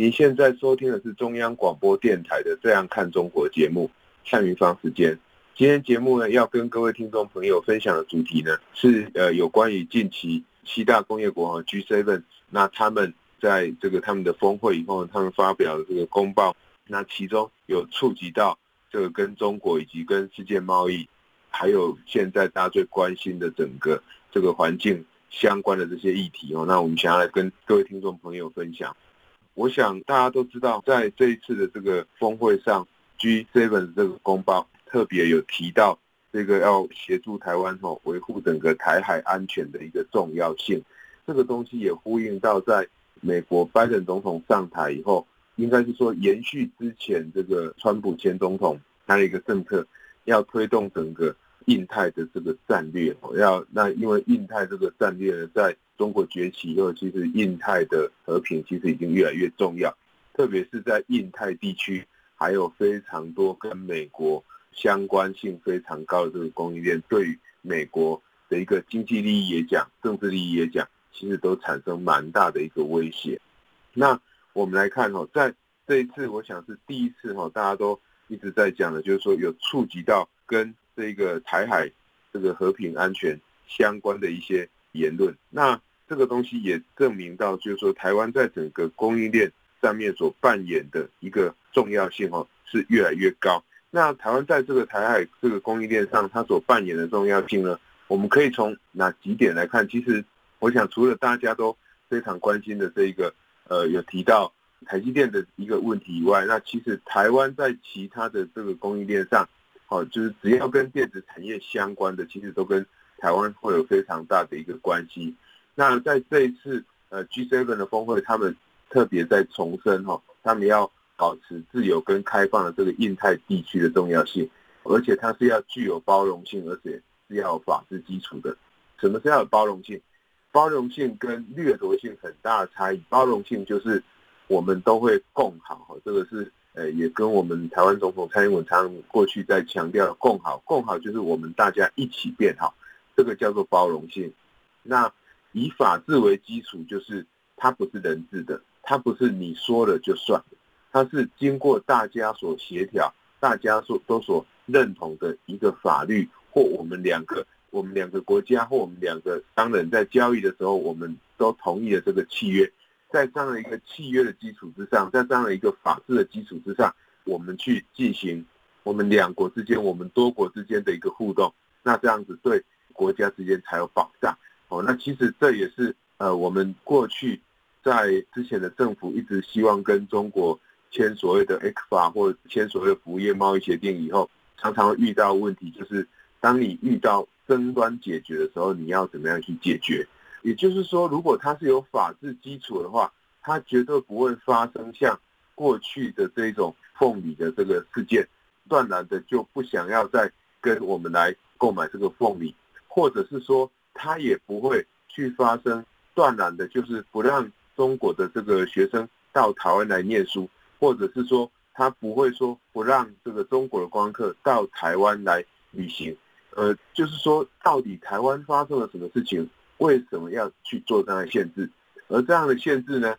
您现在收听的是中央广播电台的《这样看中国》节目，蔡明芳时间。今天节目呢，要跟各位听众朋友分享的主题呢，是呃有关于近期七大工业国 G7，那他们在这个他们的峰会以后，他们发表的这个公报，那其中有触及到这个跟中国以及跟世界贸易，还有现在大家最关心的整个这个环境相关的这些议题哦，那我们想要来跟各位听众朋友分享。我想大家都知道，在这一次的这个峰会上，G7 的这个公报特别有提到这个要协助台湾吼维护整个台海安全的一个重要性。这个东西也呼应到在美国拜登总统上台以后，应该是说延续之前这个川普前总统他的一个政策，要推动整个印太的这个战略。要那因为印太这个战略呢，在中国崛起以后，其实印太的和平其实已经越来越重要，特别是在印太地区，还有非常多跟美国相关性非常高的这个供应链，对于美国的一个经济利益也讲，政治利益也讲，其实都产生蛮大的一个威胁。那我们来看哦，在这一次，我想是第一次哈，大家都一直在讲的，就是说有触及到跟这个台海这个和平安全相关的一些言论，那。这个东西也证明到，就是说台湾在整个供应链上面所扮演的一个重要性哦，是越来越高。那台湾在这个台海这个供应链上，它所扮演的重要性呢，我们可以从哪几点来看？其实，我想除了大家都非常关心的这一个，呃，有提到台积电的一个问题以外，那其实台湾在其他的这个供应链上，哦，就是只要跟电子产业相关的，其实都跟台湾会有非常大的一个关系。那在这一次呃 G7 的峰会，他们特别在重申哈，他们要保持自由跟开放的这个印太地区的重要性，而且它是要具有包容性，而且是要有法治基础的。什么是要有包容性？包容性跟掠夺性很大的差异。包容性就是我们都会共好哈，这个是呃也跟我们台湾总统蔡英文常过去在强调共好，共好就是我们大家一起变好，这个叫做包容性。那以法治为基础，就是它不是人治的，它不是你说了就算，它是经过大家所协调、大家所都所认同的一个法律，或我们两个、我们两个国家或我们两个商人在交易的时候，我们都同意了这个契约，在这样的一个契约的基础之上，在这样的一个法治的基础之上，我们去进行我们两国之间、我们多国之间的一个互动，那这样子对国家之间才有保障。哦，那其实这也是呃，我们过去在之前的政府一直希望跟中国签所谓的 ECFA 或签所谓的服务业贸易协定以后，常常会遇到问题，就是当你遇到争端解决的时候，你要怎么样去解决？也就是说，如果它是有法治基础的话，它绝对不会发生像过去的这种凤梨的这个事件，断然的就不想要再跟我们来购买这个凤梨，或者是说。他也不会去发生断然的，就是不让中国的这个学生到台湾来念书，或者是说他不会说不让这个中国的观光客到台湾来旅行。呃，就是说到底台湾发生了什么事情，为什么要去做这样的限制？而这样的限制呢，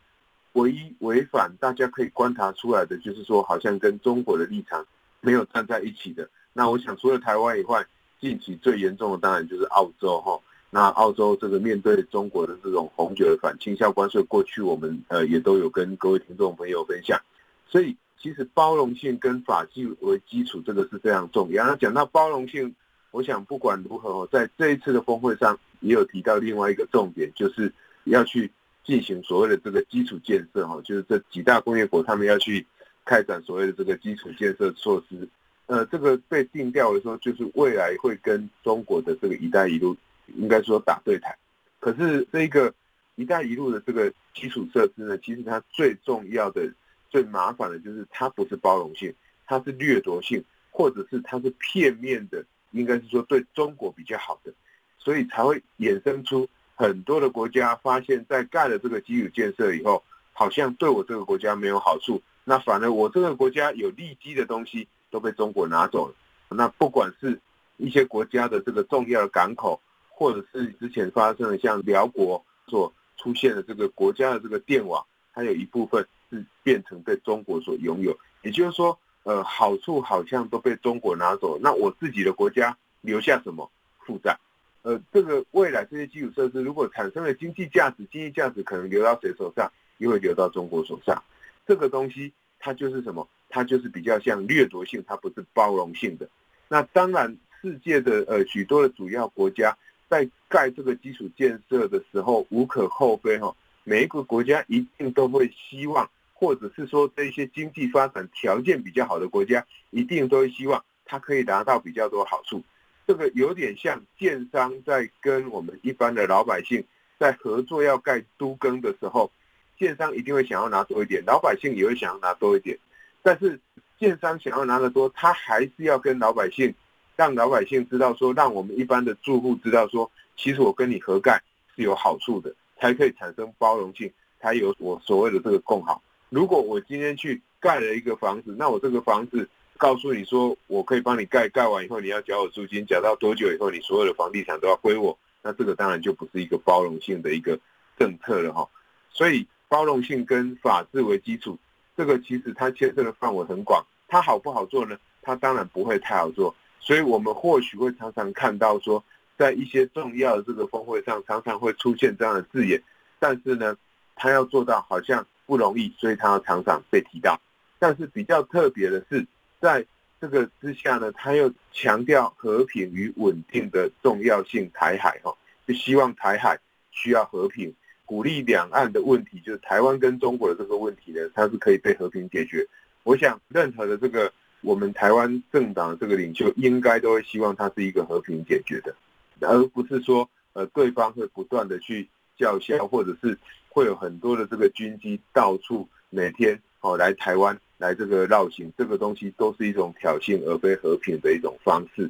唯一违反大家可以观察出来的，就是说好像跟中国的立场没有站在一起的。那我想除了台湾以外，近期最严重的当然就是澳洲哈。那澳洲这个面对中国的这种红酒的反倾销关税，过去我们呃也都有跟各位听众朋友分享，所以其实包容性跟法治为基础，这个是非常重要。那讲到包容性，我想不管如何，在这一次的峰会上也有提到另外一个重点，就是要去进行所谓的这个基础建设哈，就是这几大工业国他们要去开展所谓的这个基础建设措施。呃，这个被定调的时候，就是未来会跟中国的这个“一带一路”。应该说打对台，可是这个“一带一路”的这个基础设施呢，其实它最重要的最麻烦的就是它不是包容性，它是掠夺性，或者是它是片面的，应该是说对中国比较好的，所以才会衍生出很多的国家发现，在盖了这个基础建设以后，好像对我这个国家没有好处，那反而我这个国家有利基的东西都被中国拿走了。那不管是一些国家的这个重要的港口，或者是之前发生的像辽国所出现的这个国家的这个电网，它有一部分是变成被中国所拥有。也就是说，呃，好处好像都被中国拿走，那我自己的国家留下什么负债？呃，这个未来这些基础设施如果产生了经济价值，经济价值可能流到谁手上？又会流到中国手上。这个东西它就是什么？它就是比较像掠夺性，它不是包容性的。那当然，世界的呃许多的主要国家在盖这个基础建设的时候，无可厚非哈。每一个国家一定都会希望，或者是说这些经济发展条件比较好的国家，一定都会希望它可以拿到比较多好处。这个有点像建商在跟我们一般的老百姓在合作要盖都更的时候，建商一定会想要拿多一点，老百姓也会想要拿多一点，但是。建商想要拿得多，他还是要跟老百姓，让老百姓知道说，让我们一般的住户知道说，其实我跟你合盖是有好处的，才可以产生包容性，才有我所谓的这个共好。如果我今天去盖了一个房子，那我这个房子告诉你说，我可以帮你盖，盖完以后你要缴我租金，缴到多久以后你所有的房地产都要归我，那这个当然就不是一个包容性的一个政策了哈。所以包容性跟法治为基础。这个其实它牵涉的范围很广，它好不好做呢？它当然不会太好做，所以我们或许会常常看到说，在一些重要的这个峰会上，常常会出现这样的字眼，但是呢，他要做到好像不容易，所以他要常常被提到。但是比较特别的是，在这个之下呢，他又强调和平与稳定的重要性，台海哈，就希望台海需要和平。鼓励两岸的问题，就是台湾跟中国的这个问题呢，它是可以被和平解决。我想，任何的这个我们台湾政党的这个领袖，应该都会希望它是一个和平解决的，而不是说呃对方会不断的去叫嚣，或者是会有很多的这个军机到处每天哦来台湾来这个绕行，这个东西都是一种挑衅，而非和平的一种方式。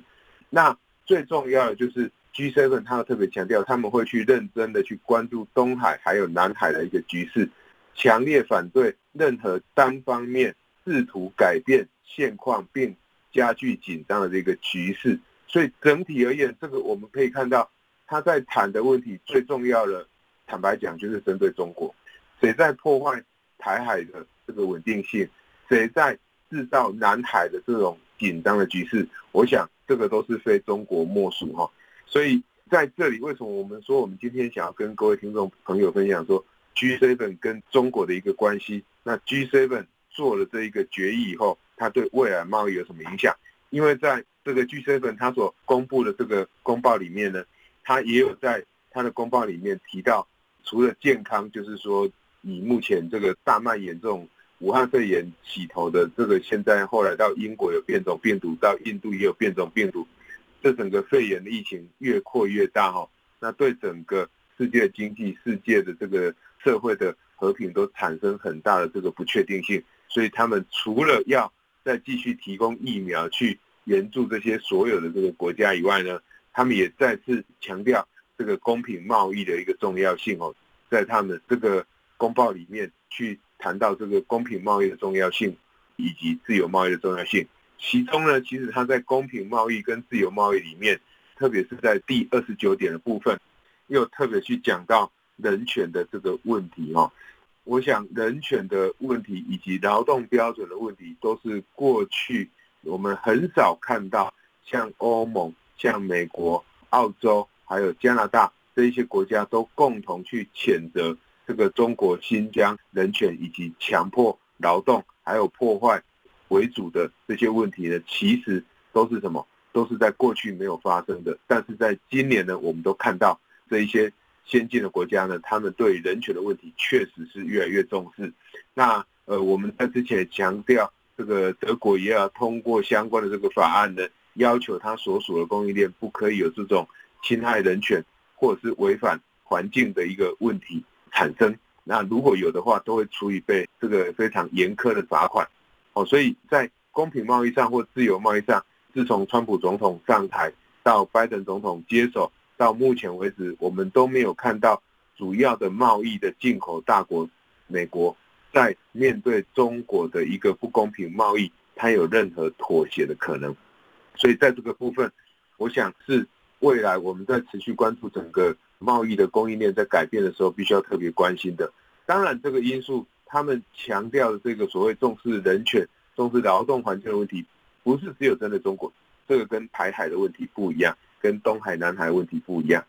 那最重要的就是。G7，他特别强调，他们会去认真的去关注东海还有南海的一个局势，强烈反对任何单方面试图改变现况并加剧紧张的这个局势。所以整体而言，这个我们可以看到，他在谈的问题最重要的，坦白讲就是针对中国，谁在破坏台海的这个稳定性，谁在制造南海的这种紧张的局势，我想这个都是非中国莫属哈。所以在这里，为什么我们说我们今天想要跟各位听众朋友分享说 G7 跟中国的一个关系？那 G7 做了这一个决议以后，它对未来贸易有什么影响？因为在这个 G7 它所公布的这个公报里面呢，它也有在它的公报里面提到，除了健康，就是说以目前这个大蔓延这种武汉肺炎起头的这个，现在后来到英国有变种病毒，到印度也有变种病毒。这整个肺炎的疫情越扩越大哈，那对整个世界经济、世界的这个社会的和平都产生很大的这个不确定性，所以他们除了要再继续提供疫苗去援助这些所有的这个国家以外呢，他们也再次强调这个公平贸易的一个重要性哦，在他们这个公报里面去谈到这个公平贸易的重要性以及自由贸易的重要性。其中呢，其实它在公平贸易跟自由贸易里面，特别是在第二十九点的部分，又特别去讲到人权的这个问题哦。我想人权的问题以及劳动标准的问题，都是过去我们很少看到，像欧盟、像美国、澳洲还有加拿大这一些国家都共同去谴责这个中国新疆人权以及强迫劳动还有破坏。为主的这些问题呢，其实都是什么？都是在过去没有发生的，但是在今年呢，我们都看到这一些先进的国家呢，他们对人权的问题确实是越来越重视。那呃，我们在之前强调，这个德国也要通过相关的这个法案呢，要求他所属的供应链不可以有这种侵害人权或者是违反环境的一个问题产生。那如果有的话，都会处以被这个非常严苛的罚款。哦，所以在公平贸易上或自由贸易上，自从川普总统上台到拜登总统接手，到目前为止，我们都没有看到主要的贸易的进口大国美国在面对中国的一个不公平贸易，它有任何妥协的可能。所以在这个部分，我想是未来我们在持续关注整个贸易的供应链在改变的时候，必须要特别关心的。当然，这个因素他们强调的这个所谓重视人权、重视劳动环境的问题，不是只有针对中国，这个跟台海的问题不一样，跟东海、南海问题不一样。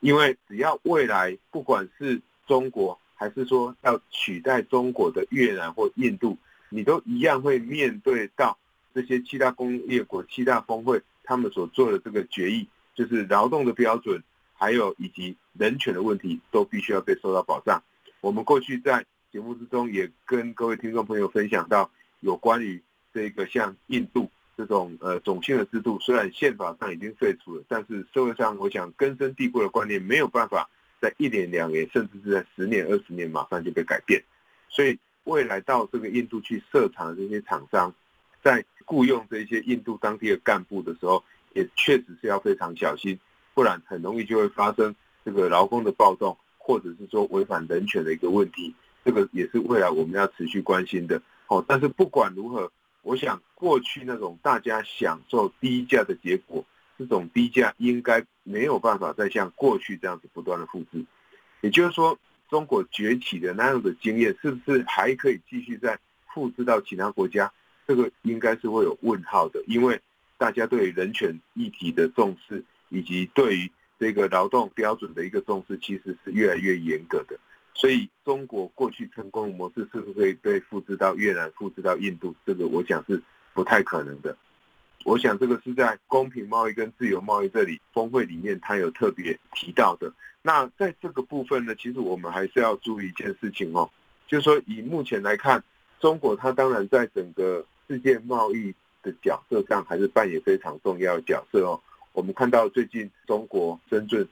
因为只要未来不管是中国，还是说要取代中国的越南或印度，你都一样会面对到。这些七大工业国、七大峰会，他们所做的这个决议，就是劳动的标准，还有以及人权的问题，都必须要被受到保障。我们过去在节目之中也跟各位听众朋友分享到，有关于这个像印度这种呃种姓的制度，虽然宪法上已经废除了，但是社会上我想根深蒂固的观念没有办法在一年两年，甚至是在十年、二十年马上就被改变。所以未来到这个印度去设厂的这些厂商，在雇佣这些印度当地的干部的时候，也确实是要非常小心，不然很容易就会发生这个劳工的暴动，或者是说违反人权的一个问题。这个也是未来我们要持续关心的。哦，但是不管如何，我想过去那种大家享受低价的结果，这种低价应该没有办法再像过去这样子不断的复制。也就是说，中国崛起的那样的经验，是不是还可以继续再复制到其他国家？这个应该是会有问号的，因为大家对人权议题的重视，以及对于这个劳动标准的一个重视，其实是越来越严格的。所以，中国过去成功的模式是不是可以被复制到越南、复制到印度？这个我想是不太可能的。我想这个是在公平贸易跟自由贸易这里峰会里面，他有特别提到的。那在这个部分呢，其实我们还是要注意一件事情哦，就是说以目前来看，中国它当然在整个世界贸易的角色上还是扮演非常重要的角色哦。我们看到最近中国深圳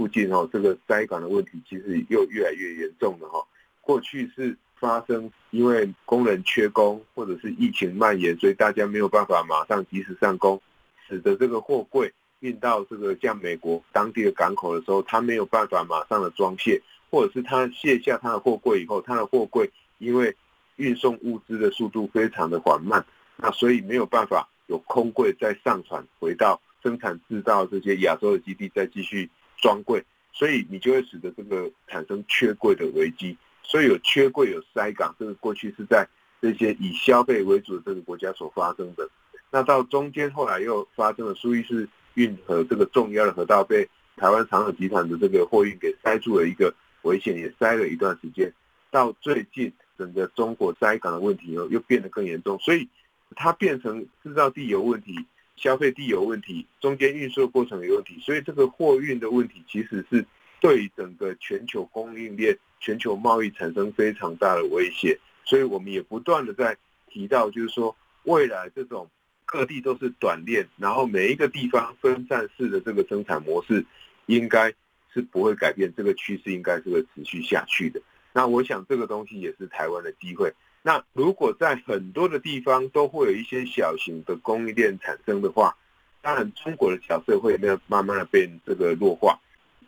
附近哦，这个塞港的问题其实又越来越严重了哈。过去是发生因为工人缺工或者是疫情蔓延，所以大家没有办法马上及时上工，使得这个货柜运到这个像美国当地的港口的时候，他没有办法马上的装卸，或者是他卸下他的货柜以后，他的货柜因为运送物资的速度非常的缓慢，那所以没有办法有空柜再上船回到生产制造这些亚洲的基地再继续装柜，所以你就会使得这个产生缺柜的危机。所以有缺柜有塞港，这个过去是在这些以消费为主的这个国家所发生的。那到中间后来又发生了苏伊士运河这个重要的河道被台湾长荣集团的这个货运给塞住了一个危险，也塞了一段时间。到最近。整个中国塞港的问题又又变得更严重，所以它变成制造地有问题、消费地有问题、中间运输的过程有问题，所以这个货运的问题其实是对整个全球供应链、全球贸易产生非常大的威胁。所以我们也不断的在提到，就是说未来这种各地都是短链，然后每一个地方分散式的这个生产模式，应该是不会改变，这个趋势应该是会持续下去的。那我想这个东西也是台湾的机会。那如果在很多的地方都会有一些小型的供应链产生的话，当然中国的角色会没有慢慢的被这个弱化。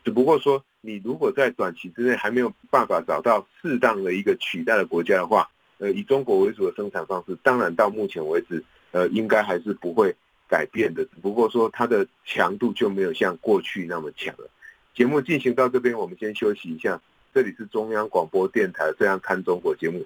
只不过说，你如果在短期之内还没有办法找到适当的一个取代的国家的话，呃，以中国为主的生产方式，当然到目前为止，呃，应该还是不会改变的。只不过说它的强度就没有像过去那么强了。节目进行到这边，我们先休息一下。这里是中央广播电台《这样看中国》节目，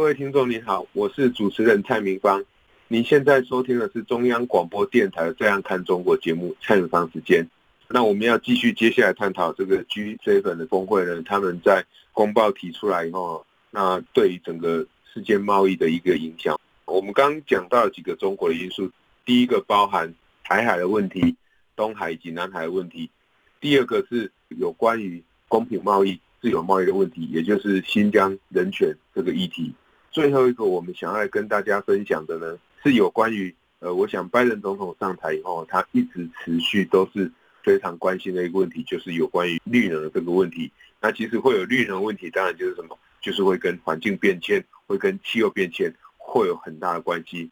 各位听众您好，我是主持人蔡明芳。您现在收听的是中央广播电台《这样看中国》节目，蔡明芳时间。那我们要继续接下来探讨这个 G7 的峰会呢，他们在公报提出来以后，那对于整个世界贸易的一个影响，我们刚讲到几个中国的因素，第一个包含台海的问题、东海以及南海的问题，第二个是有关于公平贸易、自由贸易的问题，也就是新疆人权这个议题。最后一个我们想要跟大家分享的呢，是有关于呃，我想拜登总统上台以后，他一直持续都是非常关心的一个问题，就是有关于绿能的这个问题。那其实会有绿能问题，当然就是什么，就是会跟环境变迁、会跟气候变迁会有很大的关系。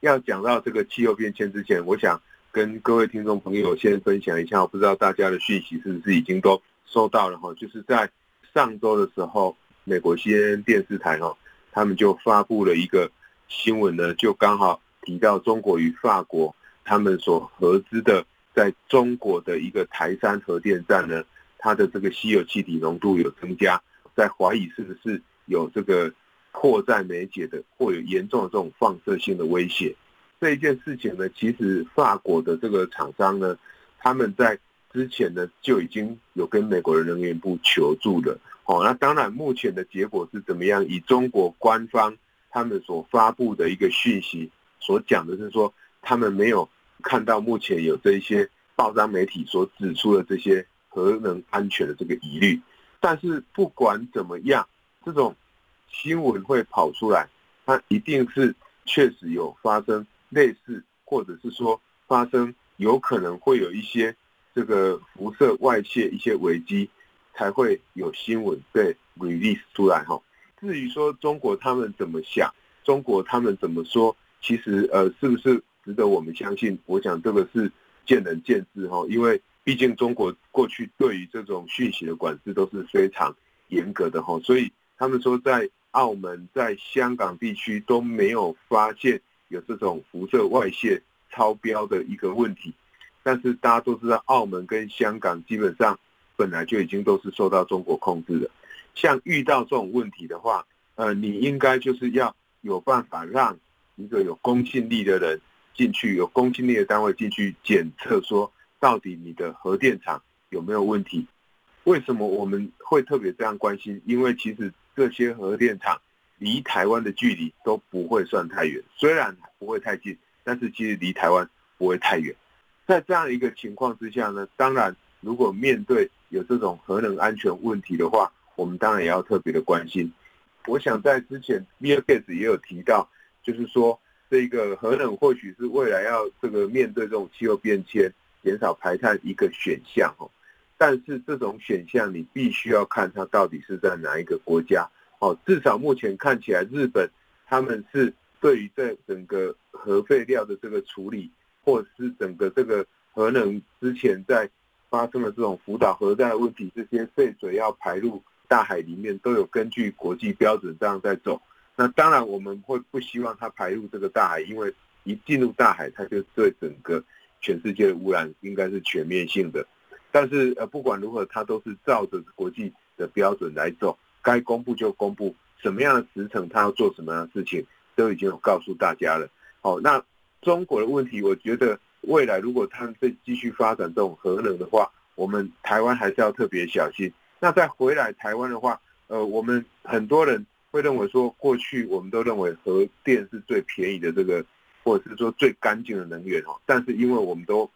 要讲到这个气候变迁之前，我想跟各位听众朋友先分享一下，我不知道大家的讯息是不是已经都收到了哈，就是在上周的时候，美国 CNN 电视台哈。他们就发布了一个新闻呢，就刚好提到中国与法国他们所合资的，在中国的一个台山核电站呢，它的这个稀有气体浓度有增加，在怀疑是不是有这个迫在眉睫的，或有严重的这种放射性的威胁。这一件事情呢，其实法国的这个厂商呢，他们在之前呢就已经有跟美国的能源部求助了。哦，那当然，目前的结果是怎么样？以中国官方他们所发布的一个讯息所讲的是说，他们没有看到目前有这些报章媒体所指出的这些核能安全的这个疑虑。但是不管怎么样，这种新闻会跑出来，它一定是确实有发生类似，或者是说发生有可能会有一些这个辐射外泄一些危机。才会有新闻被 release 出来哈。至于说中国他们怎么想，中国他们怎么说，其实呃是不是值得我们相信？我想这个是见仁见智哈。因为毕竟中国过去对于这种讯息的管制都是非常严格的哈，所以他们说在澳门、在香港地区都没有发现有这种辐射外泄超标的一个问题。但是大家都知道，澳门跟香港基本上。本来就已经都是受到中国控制的，像遇到这种问题的话，呃，你应该就是要有办法让一个有公信力的人进去，有公信力的单位进去检测，说到底你的核电厂有没有问题？为什么我们会特别这样关心？因为其实这些核电厂离台湾的距离都不会算太远，虽然不会太近，但是其实离台湾不会太远。在这样一个情况之下呢，当然如果面对有这种核能安全问题的话，我们当然也要特别的关心。我想在之前，Bill Gates 也有提到，就是说这个核能或许是未来要这个面对这种气候变迁、减少排碳一个选项哦。但是这种选项你必须要看它到底是在哪一个国家哦。至少目前看起来，日本他们是对于在整个核废料的这个处理，或是整个这个核能之前在。发生了这种福岛核弹的问题，这些废水要排入大海里面，都有根据国际标准这样在走。那当然我们会不希望它排入这个大海，因为一进入大海，它就对整个全世界的污染应该是全面性的。但是呃，不管如何，它都是照着国际的标准来走，该公布就公布，什么样的时程它要做什么样的事情，都已经有告诉大家了。好，那中国的问题，我觉得。未来如果他们再继续发展这种核能的话，我们台湾还是要特别小心。那再回来台湾的话，呃，我们很多人会认为说，过去我们都认为核电是最便宜的这个，或者是说最干净的能源哦。但是因为我们都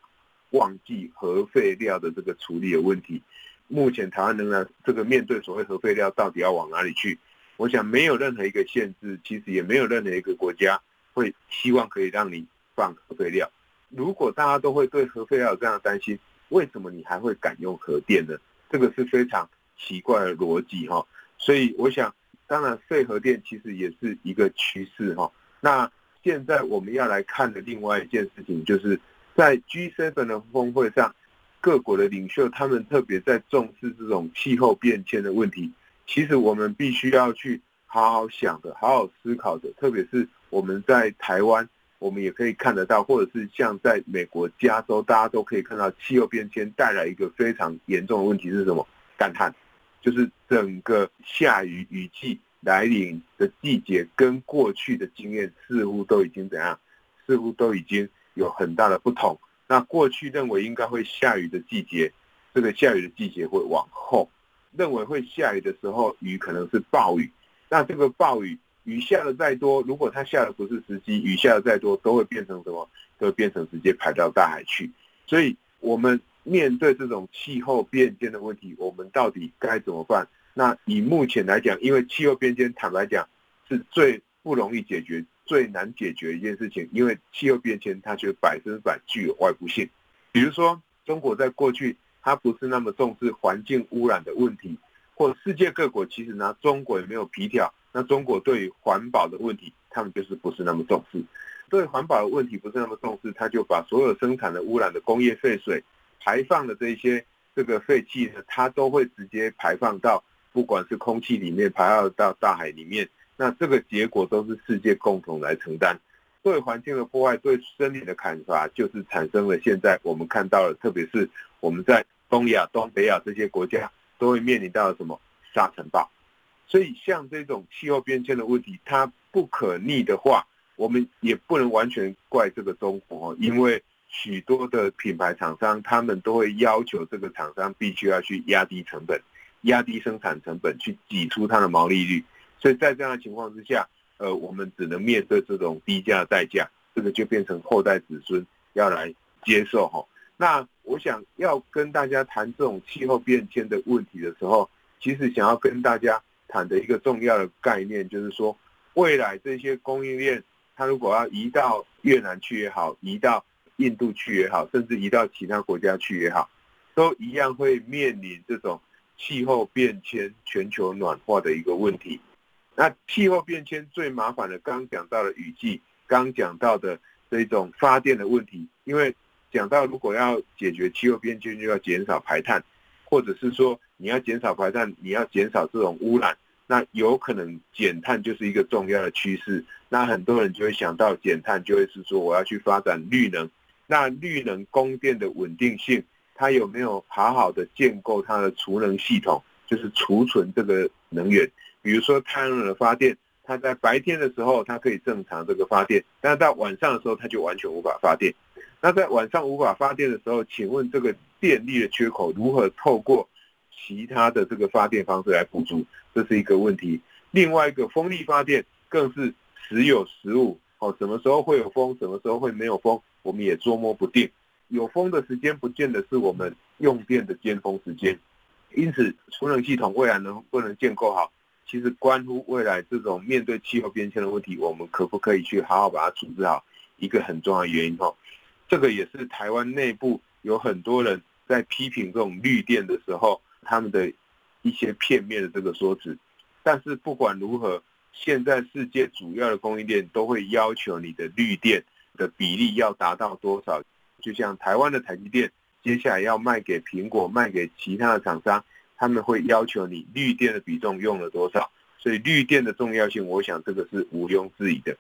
忘记核废料的这个处理的问题，目前台湾仍然这个面对所谓核废料到底要往哪里去，我想没有任何一个限制，其实也没有任何一个国家会希望可以让你放核废料。如果大家都会对核废料有这样的担心，为什么你还会敢用核电呢？这个是非常奇怪的逻辑哈。所以我想，当然废核电其实也是一个趋势哈。那现在我们要来看的另外一件事情，就是在 G7 的峰会上，各国的领袖，他们特别在重视这种气候变迁的问题。其实我们必须要去好好想的，好好思考的。特别是我们在台湾，我们也可以看得到，或者是像在美国加州，大家都可以看到，气候变迁带来一个非常严重的问题是什么？干旱，就是整个下雨雨季来临的季节，跟过去的经验似乎都已经怎样？似乎都已经有很大的不同。那过去认为应该会下雨的季节，这个下雨的季节会往后；认为会下雨的时候，雨可能是暴雨。那这个暴雨，雨下的再多，如果它下的不是时机，雨下的再多，都会变成什么？都会变成直接排到大海去。所以，我们面对这种气候变迁的问题，我们到底该怎么办？那以目前来讲，因为气候变迁，坦白讲，是最不容易解决。最难解决一件事情，因为气候变迁它就百分之百具有外部性。比如说，中国在过去它不是那么重视环境污染的问题，或世界各国其实拿中国也没有皮条。那中国对于环保的问题，他们就是不是那么重视。对环保的问题不是那么重视，他就把所有生产的污染的工业废水排放的这些这个废气呢，它都会直接排放到不管是空气里面，排放到大海里面。那这个结果都是世界共同来承担，对环境的破坏，对森林的砍伐，就是产生了现在我们看到的，特别是我们在东亚、东北亚这些国家都会面临到什么沙尘暴。所以像这种气候变迁的问题，它不可逆的话，我们也不能完全怪这个中国，因为许多的品牌厂商，他们都会要求这个厂商必须要去压低成本、压低生产成本，去挤出它的毛利率。所以在这样的情况之下，呃，我们只能面对这种低价代价，这个就变成后代子孙要来接受哈。那我想要跟大家谈这种气候变迁的问题的时候，其实想要跟大家谈的一个重要的概念，就是说，未来这些供应链，它如果要移到越南去也好，移到印度去也好，甚至移到其他国家去也好，都一样会面临这种气候变迁、全球暖化的一个问题。那气候变迁最麻烦的，刚讲到的雨季，刚讲到的这种发电的问题，因为讲到如果要解决气候变迁，就要减少排碳，或者是说你要减少排碳，你要减少这种污染，那有可能减碳就是一个重要的趋势。那很多人就会想到减碳，就会是说我要去发展绿能。那绿能供电的稳定性，它有没有好好的建构它的储能系统，就是储存这个能源？比如说太阳能的发电，它在白天的时候它可以正常这个发电，但是到晚上的时候它就完全无法发电。那在晚上无法发电的时候，请问这个电力的缺口如何透过其他的这个发电方式来补足？这是一个问题。另外一个风力发电更是时有时无，哦，什么时候会有风，什么时候会没有风，我们也捉摸不定。有风的时间不见得是我们用电的尖峰时间，因此储能系统未来能不能建构好？其实关乎未来这种面对气候变迁的问题，我们可不可以去好好把它处置好？一个很重要的原因哦，这个也是台湾内部有很多人在批评这种绿电的时候，他们的一些片面的这个说辞。但是不管如何，现在世界主要的供应链都会要求你的绿电的比例要达到多少？就像台湾的台积电，接下来要卖给苹果、卖给其他的厂商。他们会要求你绿电的比重用了多少，所以绿电的重要性，我想这个是毋庸置疑的。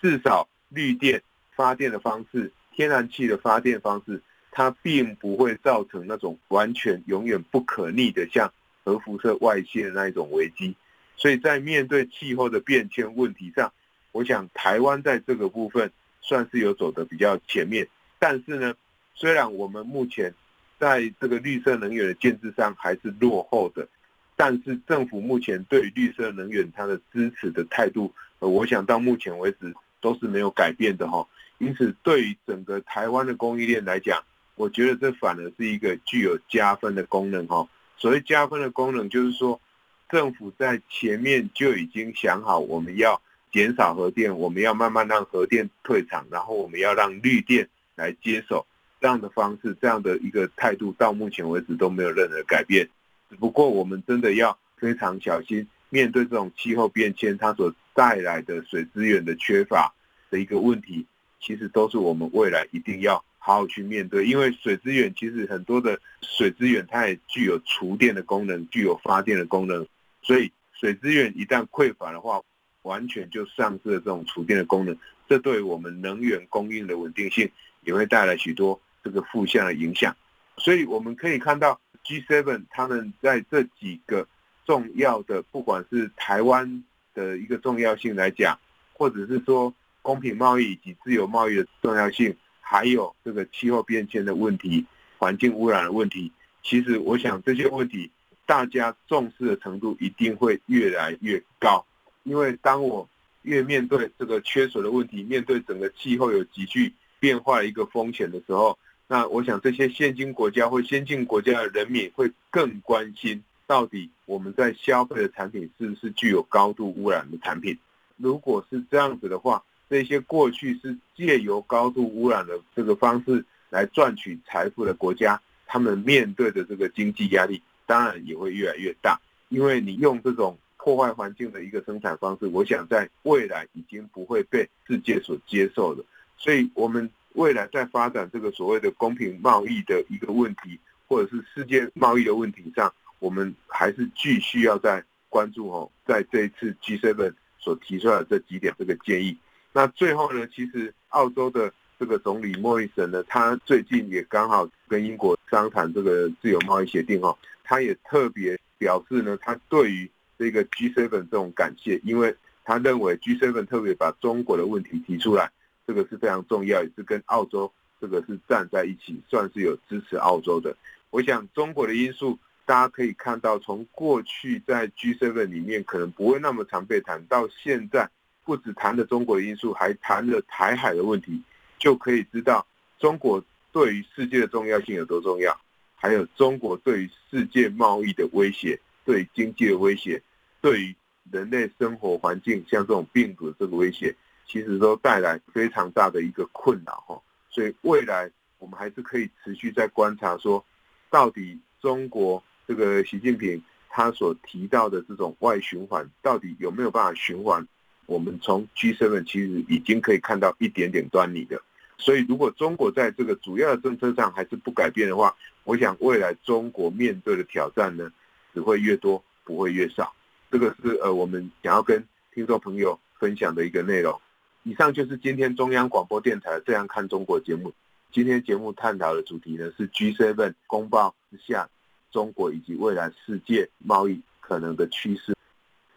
至少绿电发电的方式，天然气的发电方式，它并不会造成那种完全永远不可逆的像核辐射外泄的那一种危机。所以在面对气候的变迁问题上，我想台湾在这个部分算是有走得比较前面。但是呢，虽然我们目前在这个绿色能源的建制上还是落后的，但是政府目前对绿色能源它的支持的态度，呃，我想到目前为止都是没有改变的哈。因此，对于整个台湾的供应链来讲，我觉得这反而是一个具有加分的功能哈。所谓加分的功能，就是说政府在前面就已经想好，我们要减少核电，我们要慢慢让核电退场，然后我们要让绿电来接手。这样的方式，这样的一个态度，到目前为止都没有任何改变。只不过，我们真的要非常小心面对这种气候变迁，它所带来的水资源的缺乏的一个问题，其实都是我们未来一定要好好去面对。因为水资源其实很多的水资源，它也具有储电的功能，具有发电的功能。所以水资源一旦匮乏的话，完全就丧失了这种储电的功能。这对我们能源供应的稳定性也会带来许多这个负向的影响。所以我们可以看到 G7 他们在这几个重要的，不管是台湾的一个重要性来讲，或者是说公平贸易以及自由贸易的重要性，还有这个气候变迁的问题、环境污染的问题，其实我想这些问题大家重视的程度一定会越来越高。因为当我越面对这个缺水的问题，面对整个气候有急剧变化的一个风险的时候，那我想这些先进国家或先进国家的人民会更关心，到底我们在消费的产品是不是具有高度污染的产品。如果是这样子的话，这些过去是借由高度污染的这个方式来赚取财富的国家，他们面对的这个经济压力当然也会越来越大，因为你用这种。破坏环境的一个生产方式，我想在未来已经不会被世界所接受的。所以，我们未来在发展这个所谓的公平贸易的一个问题，或者是世界贸易的问题上，我们还是继续要在关注哦，在这一次 G7 所提出来的这几点这个建议。那最后呢，其实澳洲的这个总理莫里森呢，他最近也刚好跟英国商谈这个自由贸易协定哦，他也特别表示呢，他对于这个 G7 这种感谢，因为他认为 G7 特别把中国的问题提出来，这个是非常重要，也是跟澳洲这个是站在一起，算是有支持澳洲的。我想中国的因素，大家可以看到，从过去在 G7 里面可能不会那么常被谈，到现在不止谈了中国的因素，还谈了台海的问题，就可以知道中国对于世界的重要性有多重要，还有中国对于世界贸易的威胁，对经济的威胁。对于人类生活环境，像这种病毒的这个威胁，其实都带来非常大的一个困扰哈。所以未来我们还是可以持续在观察，说到底中国这个习近平他所提到的这种外循环，到底有没有办法循环？我们从 G7 其实已经可以看到一点点端倪的。所以如果中国在这个主要的政策上还是不改变的话，我想未来中国面对的挑战呢，只会越多，不会越少。这个是呃，我们想要跟听众朋友分享的一个内容。以上就是今天中央广播电台《这样看中国》节目。今天节目探讨的主题呢是 G7 公报之下，中国以及未来世界贸易可能的趋势。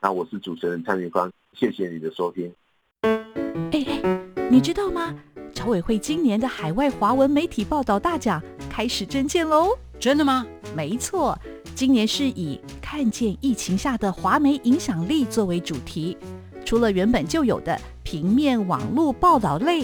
那我是主持人蔡明芳，谢谢你的收听。哎哎，你知道吗？侨委会今年的海外华文媒体报道大奖开始征件喽！真的吗？没错。今年是以看见疫情下的华媒影响力作为主题，除了原本就有的平面网络报道类、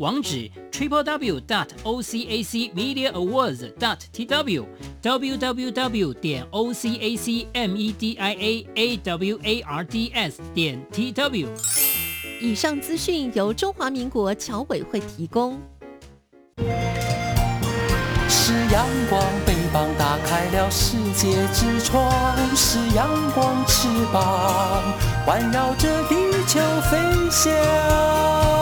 网址：triple w dot o c a c media awards dot t w w w w 点 o c a c m e d i a a w a r d s 点 t w。以上资讯由中华民国侨委会提供。是阳光，翅膀打开了世界之窗；是阳光，翅膀环绕着地球飞翔。